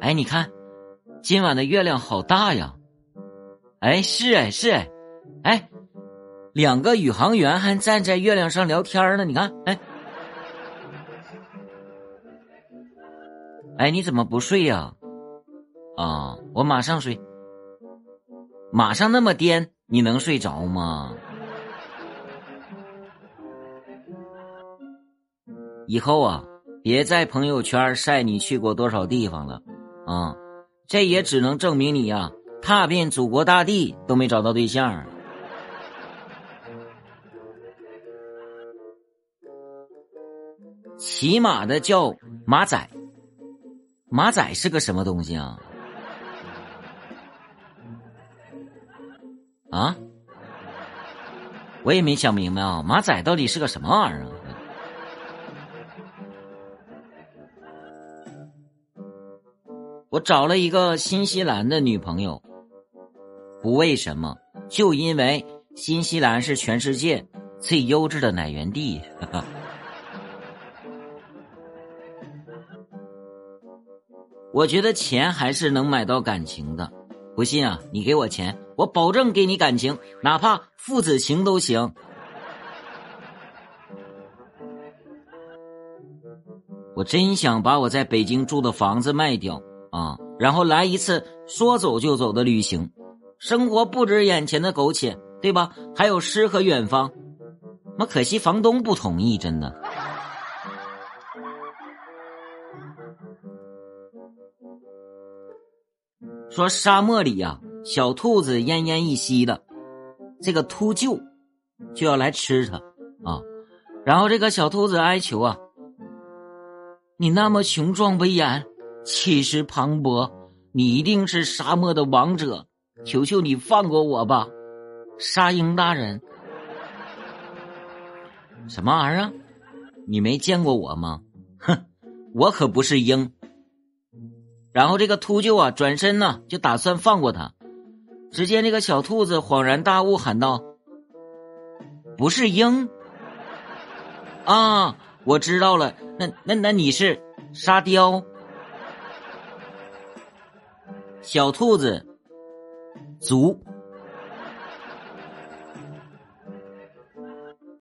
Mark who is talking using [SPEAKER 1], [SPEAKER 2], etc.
[SPEAKER 1] 哎，你看，今晚的月亮好大呀！哎，是哎是哎，哎，两个宇航员还站在月亮上聊天呢。你看，哎，哎，你怎么不睡呀？啊，我马上睡。马上那么颠，你能睡着吗？以后啊，别在朋友圈晒你去过多少地方了，啊，这也只能证明你呀，踏遍祖国大地都没找到对象。骑马的叫马仔，马仔是个什么东西啊？啊？我也没想明白啊，马仔到底是个什么玩意儿？我找了一个新西兰的女朋友，不为什么，就因为新西兰是全世界最优质的奶源地。我觉得钱还是能买到感情的，不信啊，你给我钱，我保证给你感情，哪怕父子情都行。我真想把我在北京住的房子卖掉。啊，然后来一次说走就走的旅行，生活不止眼前的苟且，对吧？还有诗和远方。那可惜房东不同意，真的。说沙漠里呀，小兔子奄奄一息的，这个秃鹫就要来吃它啊。然后这个小兔子哀求啊：“你那么雄壮威严。”气势磅礴，你一定是沙漠的王者，求求你放过我吧，沙鹰大人！什么玩意儿？你没见过我吗？哼，我可不是鹰。然后这个秃鹫啊，转身呢就打算放过他，只见这个小兔子恍然大悟，喊道：“不是鹰啊，我知道了，那那那你是沙雕。”小兔子，足。